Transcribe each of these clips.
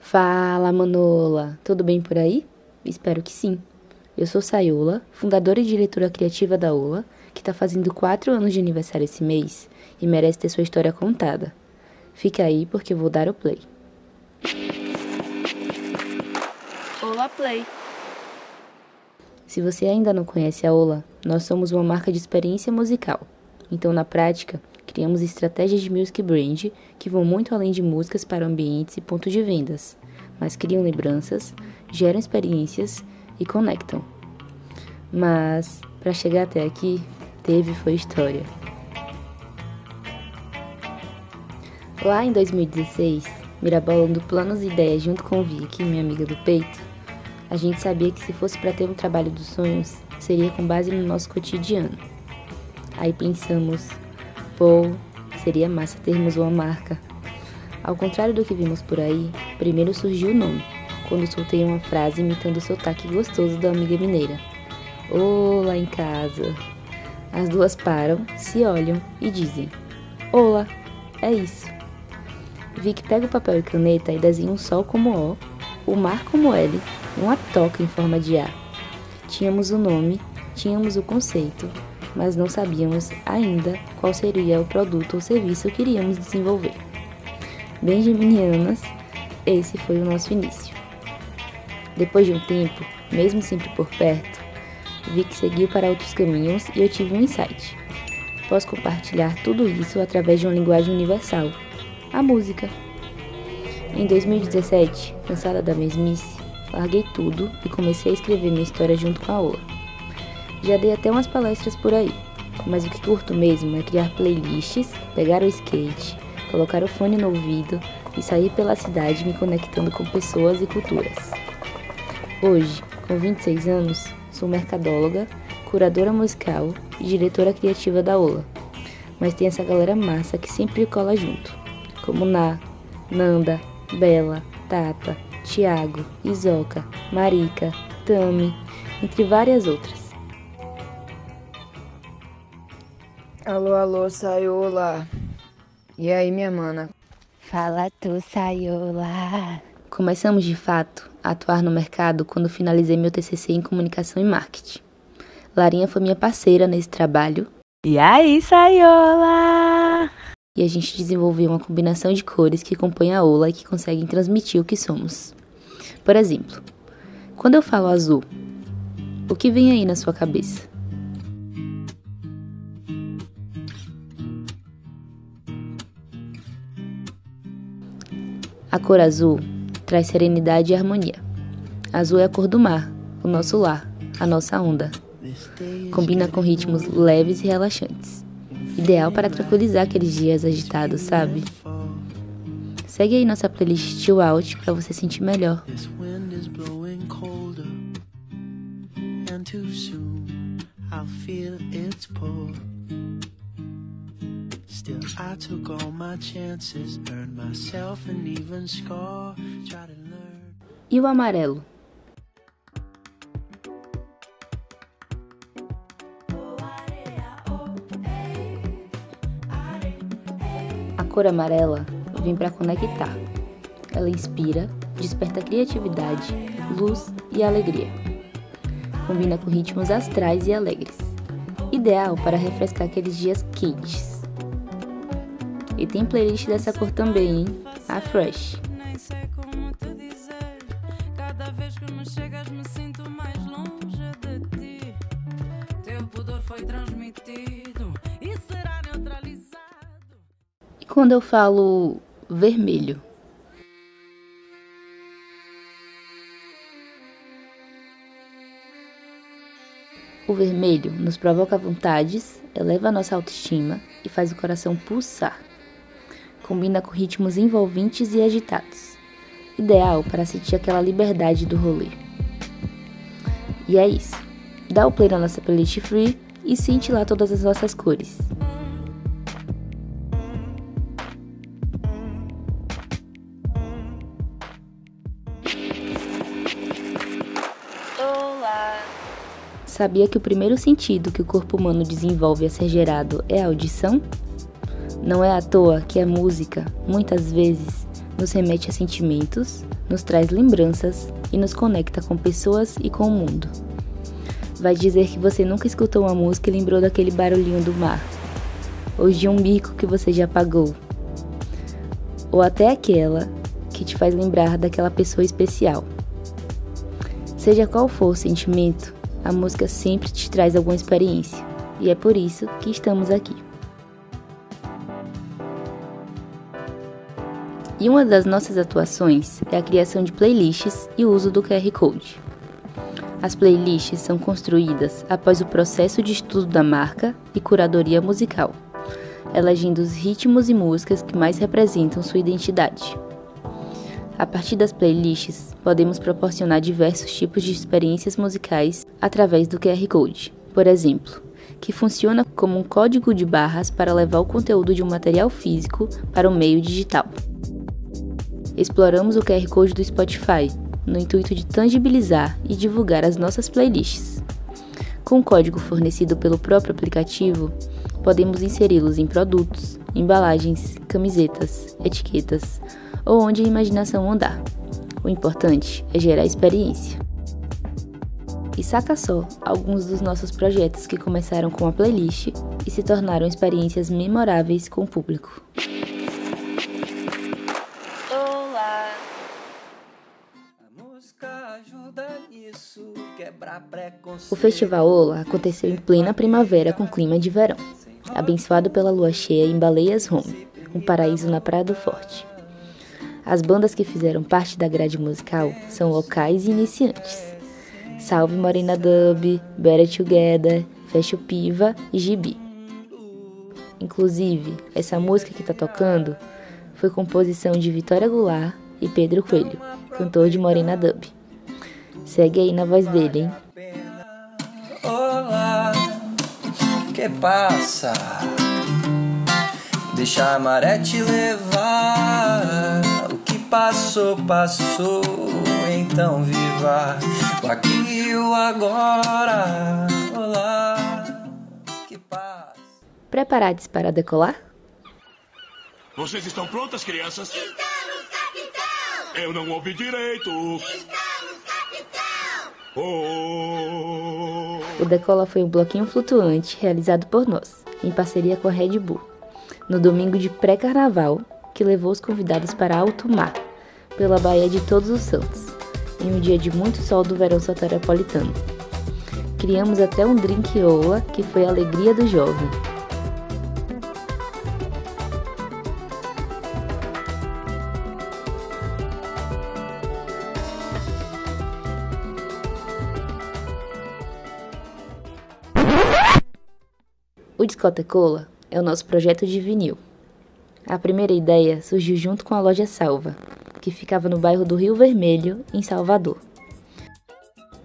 Fala, Manola! Tudo bem por aí? Espero que sim. Eu sou Sayola, fundadora e diretora criativa da Ola, que está fazendo 4 anos de aniversário esse mês e merece ter sua história contada. Fica aí porque eu vou dar o play. Ola Play! Se você ainda não conhece a Ola, nós somos uma marca de experiência musical. Então, na prática, criamos estratégias de music brand que vão muito além de músicas para ambientes e pontos de vendas, mas criam lembranças, geram experiências e conectam. Mas, para chegar até aqui, teve foi história. Lá em 2016, mirabolando planos e ideias junto com Vicky, minha amiga do peito, a gente sabia que se fosse para ter um trabalho dos sonhos, seria com base no nosso cotidiano. Aí pensamos, Pô, seria massa termos uma marca. Ao contrário do que vimos por aí, primeiro surgiu o nome, quando soltei uma frase imitando o sotaque gostoso da amiga mineira. Olá em casa. As duas param, se olham e dizem: Olá, é isso. Vic pega o papel e caneta e desenha um sol como O, o mar como L, uma toca em forma de A. Tínhamos o nome, tínhamos o conceito, mas não sabíamos ainda qual seria o produto ou serviço que iríamos desenvolver. Benjaminianas, esse foi o nosso início. Depois de um tempo, mesmo sempre por perto, vi que seguiu para outros caminhos e eu tive um insight. Posso compartilhar tudo isso através de uma linguagem universal, a música. Em 2017, cansada da mesmice, larguei tudo e comecei a escrever minha história junto com a Ola. Já dei até umas palestras por aí, mas o que curto mesmo é criar playlists, pegar o skate, colocar o fone no ouvido e sair pela cidade me conectando com pessoas e culturas. Hoje, com 26 anos, sou mercadóloga, curadora musical e diretora criativa da Ola. Mas tem essa galera massa que sempre cola junto, como Na, Nanda, Bela, Tata, Tiago, Isoca, Marica, Tami, entre várias outras. Alô, alô, Saiola. E aí, minha mana? Fala tu, Saiola. Começamos de fato a atuar no mercado quando finalizei meu TCC em comunicação e marketing. Larinha foi minha parceira nesse trabalho. E aí, Saiola? E a gente desenvolveu uma combinação de cores que compõem a ola e que conseguem transmitir o que somos. Por exemplo, quando eu falo azul, o que vem aí na sua cabeça? A cor azul traz serenidade e harmonia. Azul é a cor do mar, o nosso lar, a nossa onda. Combina com ritmos leves e relaxantes. Ideal para tranquilizar aqueles dias agitados, sabe? Segue aí nossa playlist Chill Out para você sentir melhor. Still, I took all my chances, earned myself an even score, tried to learn. E o amarelo? A cor amarela vem para conectar. Ela inspira, desperta criatividade, luz e alegria. Combina com ritmos astrais e alegres. Ideal para refrescar aqueles dias quentes. E tem playlist dessa cor também, hein? A Fresh. E quando eu falo vermelho? O vermelho nos provoca vontades, eleva a nossa autoestima e faz o coração pulsar combina com ritmos envolventes e agitados, ideal para sentir aquela liberdade do rolê. E é isso. Dá o play na nossa playlist free e sente lá todas as nossas cores. Olá! Sabia que o primeiro sentido que o corpo humano desenvolve a ser gerado é a audição? Não é à toa que a música, muitas vezes, nos remete a sentimentos, nos traz lembranças e nos conecta com pessoas e com o mundo. Vai dizer que você nunca escutou uma música e lembrou daquele barulhinho do mar, ou de um bico que você já pagou, ou até aquela que te faz lembrar daquela pessoa especial. Seja qual for o sentimento, a música sempre te traz alguma experiência, e é por isso que estamos aqui. E uma das nossas atuações é a criação de playlists e o uso do QR Code. As playlists são construídas após o processo de estudo da marca e curadoria musical, elegendo os ritmos e músicas que mais representam sua identidade. A partir das playlists, podemos proporcionar diversos tipos de experiências musicais através do QR Code, por exemplo, que funciona como um código de barras para levar o conteúdo de um material físico para o meio digital exploramos o QR Code do Spotify, no intuito de tangibilizar e divulgar as nossas playlists. Com o código fornecido pelo próprio aplicativo, podemos inseri-los em produtos, embalagens, camisetas, etiquetas ou onde a imaginação andar. O importante é gerar experiência. E saca só alguns dos nossos projetos que começaram com a playlist e se tornaram experiências memoráveis com o público. O Festival Ola aconteceu em plena primavera com clima de verão, abençoado pela lua cheia em Baleias Home, um paraíso na Praia do Forte. As bandas que fizeram parte da grade musical são locais e iniciantes. Salve Morena Dub, Better Together, Fecho Piva e Gibi. Inclusive, essa música que tá tocando foi composição de Vitória Goulart e Pedro Coelho, cantor de Morena Dub. Segue aí na voz dele, hein? Olá, que passa? Deixa a maré te levar. O que passou, passou. Então viva o aqui e o agora. Olá, que passa? Preparados para decolar? Vocês estão prontas, crianças? Estamos, capitão! Eu não ouvi direito. Estamos. O Decola foi um bloquinho flutuante realizado por nós, em parceria com a Red Bull, no domingo de pré-carnaval, que levou os convidados para alto mar, pela Baía de Todos os Santos, em um dia de muito sol do verão soteropolitano. Criamos até um drink ola que foi a alegria do jovem. O Discotecola é o nosso projeto de vinil. A primeira ideia surgiu junto com a loja Salva, que ficava no bairro do Rio Vermelho, em Salvador.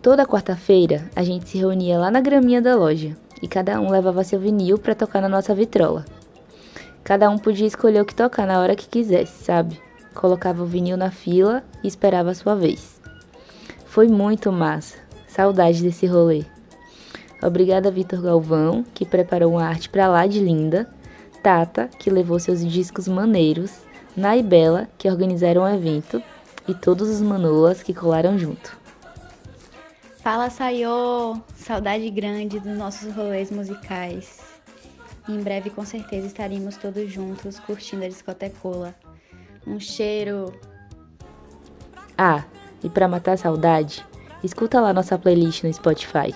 Toda quarta-feira a gente se reunia lá na graminha da loja e cada um levava seu vinil para tocar na nossa vitrola. Cada um podia escolher o que tocar na hora que quisesse, sabe? Colocava o vinil na fila e esperava a sua vez. Foi muito massa. Saudade desse rolê. Obrigada Vitor Galvão, que preparou uma arte pra lá de linda, Tata, que levou seus discos maneiros, Nai Bela, que organizaram o evento, e todos os manolas que colaram junto. Fala Sayô! Saudade grande dos nossos rolês musicais. Em breve, com certeza, estaremos todos juntos curtindo a discotecola. Um cheiro! Ah, e pra matar a saudade, escuta lá nossa playlist no Spotify.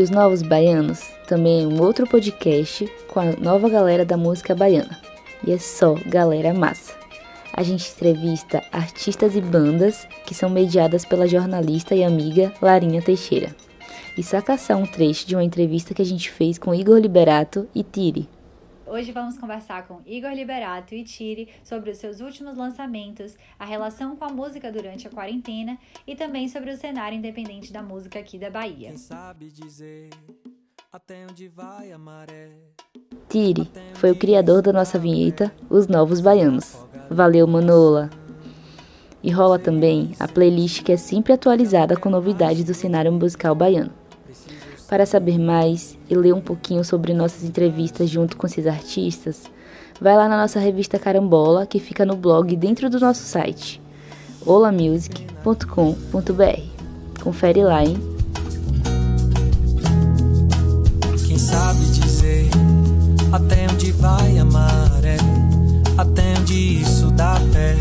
E os Novos Baianos também é um outro podcast com a nova galera da música baiana. E é só galera massa. A gente entrevista artistas e bandas que são mediadas pela jornalista e amiga Larinha Teixeira. e sacaçar um trecho de uma entrevista que a gente fez com Igor Liberato e Tiri. Hoje vamos conversar com Igor Liberato e Tiri sobre os seus últimos lançamentos, a relação com a música durante a quarentena e também sobre o cenário independente da música aqui da Bahia. Quem sabe dizer até onde vai a maré? Tiri foi o criador da nossa vinheta Os Novos Baianos. Valeu, Manola! E rola também a playlist que é sempre atualizada com novidades do cenário musical baiano. Para saber mais e ler um pouquinho sobre nossas entrevistas junto com esses artistas, vai lá na nossa revista Carambola, que fica no blog dentro do nosso site, olamusic.com.br. Confere lá, hein? Quem sabe dizer até onde vai a maré? Até onde isso dá pé?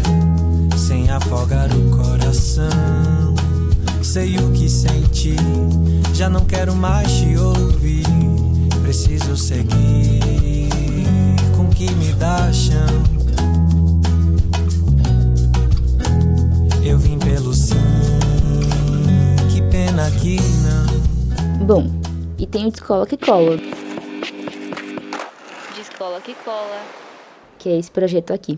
Sem afogar o coração. Sei o que senti, já não quero mais te ouvir. Preciso seguir com o que me dá chão. Eu vim pelo sim, que pena que não. Bom, e tem o Descola que Cola. Descola que Cola. Que é esse projeto aqui.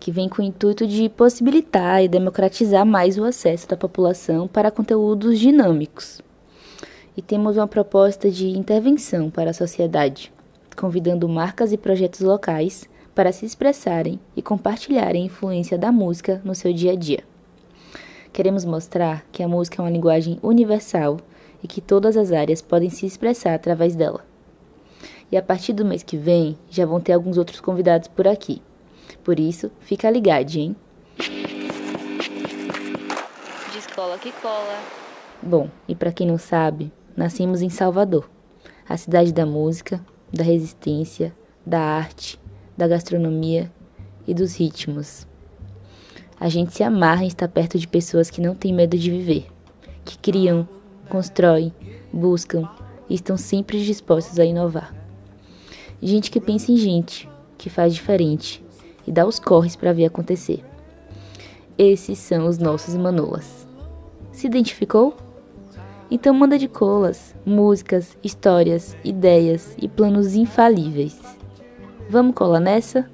Que vem com o intuito de possibilitar e democratizar mais o acesso da população para conteúdos dinâmicos. E temos uma proposta de intervenção para a sociedade, convidando marcas e projetos locais para se expressarem e compartilharem a influência da música no seu dia a dia. Queremos mostrar que a música é uma linguagem universal e que todas as áreas podem se expressar através dela. E a partir do mês que vem já vão ter alguns outros convidados por aqui. Por isso, fica ligado, hein? De escola que cola. Bom, e para quem não sabe, nascemos em Salvador, a cidade da música, da resistência, da arte, da gastronomia e dos ritmos. A gente se amarra em estar perto de pessoas que não têm medo de viver, que criam, constroem, buscam e estão sempre dispostos a inovar. Gente que pensa em gente, que faz diferente e dá os corres para ver acontecer. Esses são os nossos manolas. Se identificou? Então manda de colas, músicas, histórias, ideias e planos infalíveis. Vamos colar nessa?